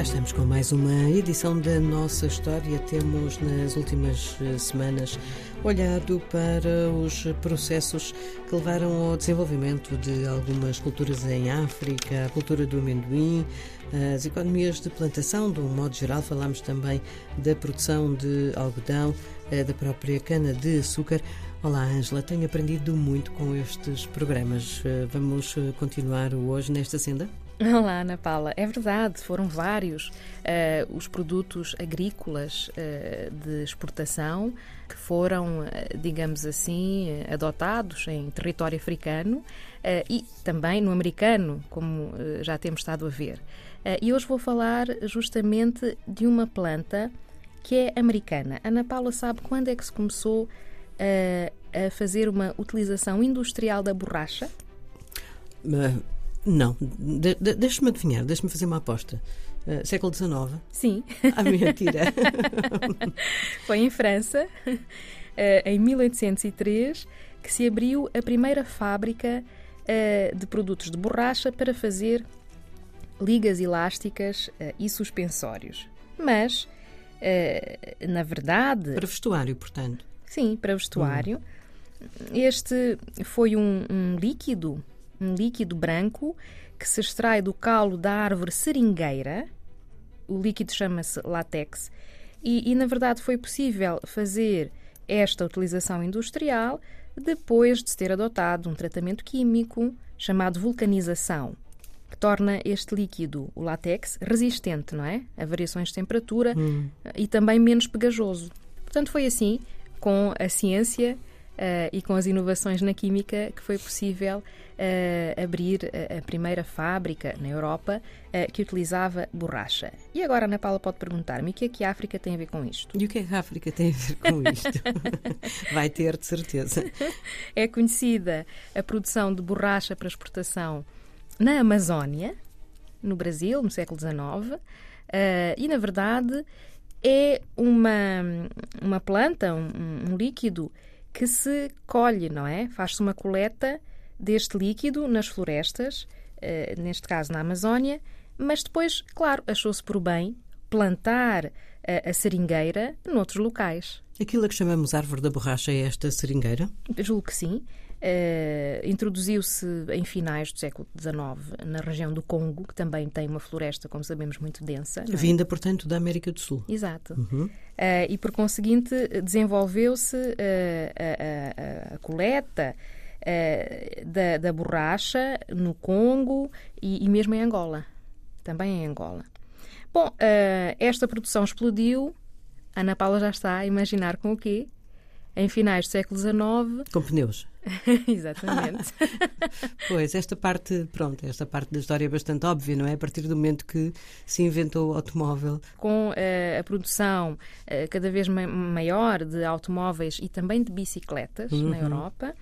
Cá estamos com mais uma edição da nossa história. Temos nas últimas eh, semanas olhado para os processos que levaram ao desenvolvimento de algumas culturas em África, a cultura do amendoim, as economias de plantação, de um modo geral. Falámos também da produção de algodão, eh, da própria cana de açúcar. Olá, Ângela, tenho aprendido muito com estes programas. Eh, vamos continuar hoje nesta senda? Olá, Ana Paula. É verdade, foram vários uh, os produtos agrícolas uh, de exportação que foram, uh, digamos assim, adotados em território africano e também no americano, como já temos estado a ver. e hoje vou falar justamente de uma planta que é americana. Ana Paula sabe quando é que se começou a fazer uma utilização industrial da borracha? Não, de, de, deixa-me adivinhar, deixa-me fazer uma aposta. Uh, século XIX? Sim. Ah, mentira. Foi em França, uh, em 1803, que se abriu a primeira fábrica uh, de produtos de borracha para fazer ligas elásticas e suspensórios. Mas, na verdade. Para vestuário, portanto. Sim, para vestuário. Hum. Este foi um, um líquido um líquido branco que se extrai do calo da árvore seringueira. O líquido chama-se látex. E, e, na verdade, foi possível fazer esta utilização industrial depois de se ter adotado um tratamento químico chamado vulcanização, que torna este líquido, o látex, resistente, não é? A variações de temperatura hum. e também menos pegajoso. Portanto, foi assim, com a ciência e com as inovações na química que foi possível uh, abrir a, a, primeira fábrica na Europa que utilizava borracha. E agora a Ana Paula pode perguntar-me o que é que a África tem a ver com isto? E o que é que a África tem a ver com isto? Vai ter, de certeza. É conhecida a produção de borracha para exportação na Amazónia, no Brasil, no século XIX, e na verdade é uma, uma planta, um, um líquido que se colhe, não é? Faz-se uma coleta deste líquido nas florestas, uh, neste caso na Amazónia, mas depois, claro, achou-se por bem plantar uh, a seringueira noutros locais. Aquilo a que chamamos árvore da borracha é esta seringueira? Julgo que sim. Uh, Introduziu-se em finais do século XIX na região do Congo, que também tem uma floresta, como sabemos, muito densa. É? Vinda, portanto, da América do Sul. Exato. Uhum. Uh, e, por conseguinte, desenvolveu-se uh, a, a, a, coleta da, da, borracha no Congo e, e, mesmo em Angola. Também em Angola. Bom, esta produção explodiu. Ana Paula já está a imaginar com o quê? Em finais do século XIX. Com pneus. Exatamente. pois, esta parte, pronto, esta parte da história é bastante óbvia, não é? A partir do momento que se inventou o automóvel. Com uh, a produção uh, cada vez ma maior de automóveis e também de bicicletas uhum. na Europa,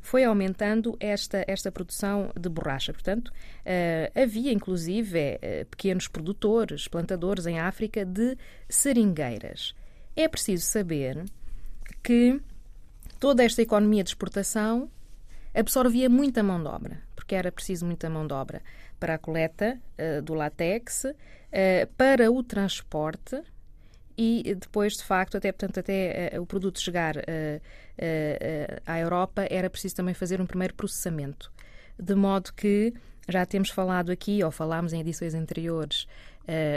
foi aumentando esta, esta produção de borracha. Portanto, uh, havia inclusive pequenos produtores, plantadores em África de seringueiras. É preciso saber que toda esta economia de exportação absorvia muita mão de obra, porque era preciso muita mão de obra para a coleta uh, do látex, uh, para o transporte e depois, de facto, até, portanto, até uh, o produto chegar à Europa, era preciso também fazer um primeiro processamento. De modo que já temos falado aqui, ou falámos em edições anteriores,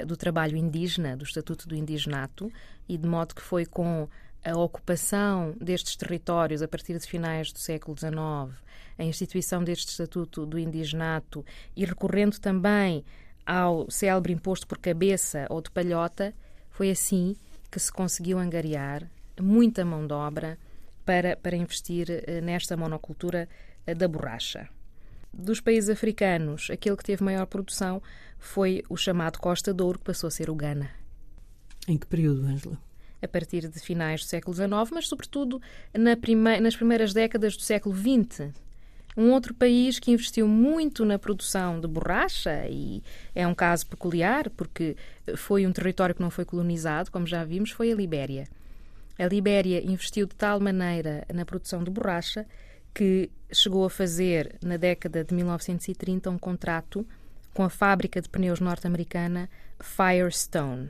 do trabalho indígena, do Estatuto do Indigenato, e de modo que foi com a ocupação destes territórios a partir de finais do século XIX, a instituição deste Estatuto do Indigenato e recorrendo também ao célebre imposto por cabeça ou de palhota, foi assim que se conseguiu angariar muita mão de obra para, para investir eh, nesta monocultura eh, da borracha. Dos países africanos, aquele que teve maior produção foi o chamado Costa de Ouro, que passou a ser o Ghana. Em que período, Ângela? A partir de finais do século XIX, mas sobretudo na prime nas primeiras décadas do século XX. Um outro país que investiu muito na produção de borracha, e é um caso peculiar, porque foi um território que não foi colonizado, como já vimos, foi a Libéria. A Libéria investiu de tal maneira na produção de borracha que chegou a fazer, na década de 1930, um contrato com a fábrica de pneus norte-americana Firestone.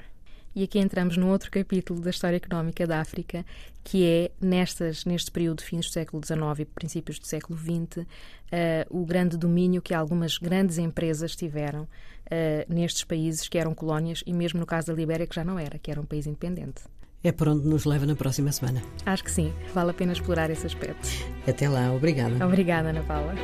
E aqui entramos num outro capítulo da história económica da África, que é nestas, neste período, fins do século XIX e princípios do século XX, uh, o grande domínio que algumas grandes empresas tiveram uh, nestes países que eram colónias e mesmo no caso da Libéria, que já não era, que era um país independente. É por onde nos leva na próxima semana. Acho que sim, vale a pena explorar esse aspecto. Até lá, obrigada. Obrigada, Ana Paula.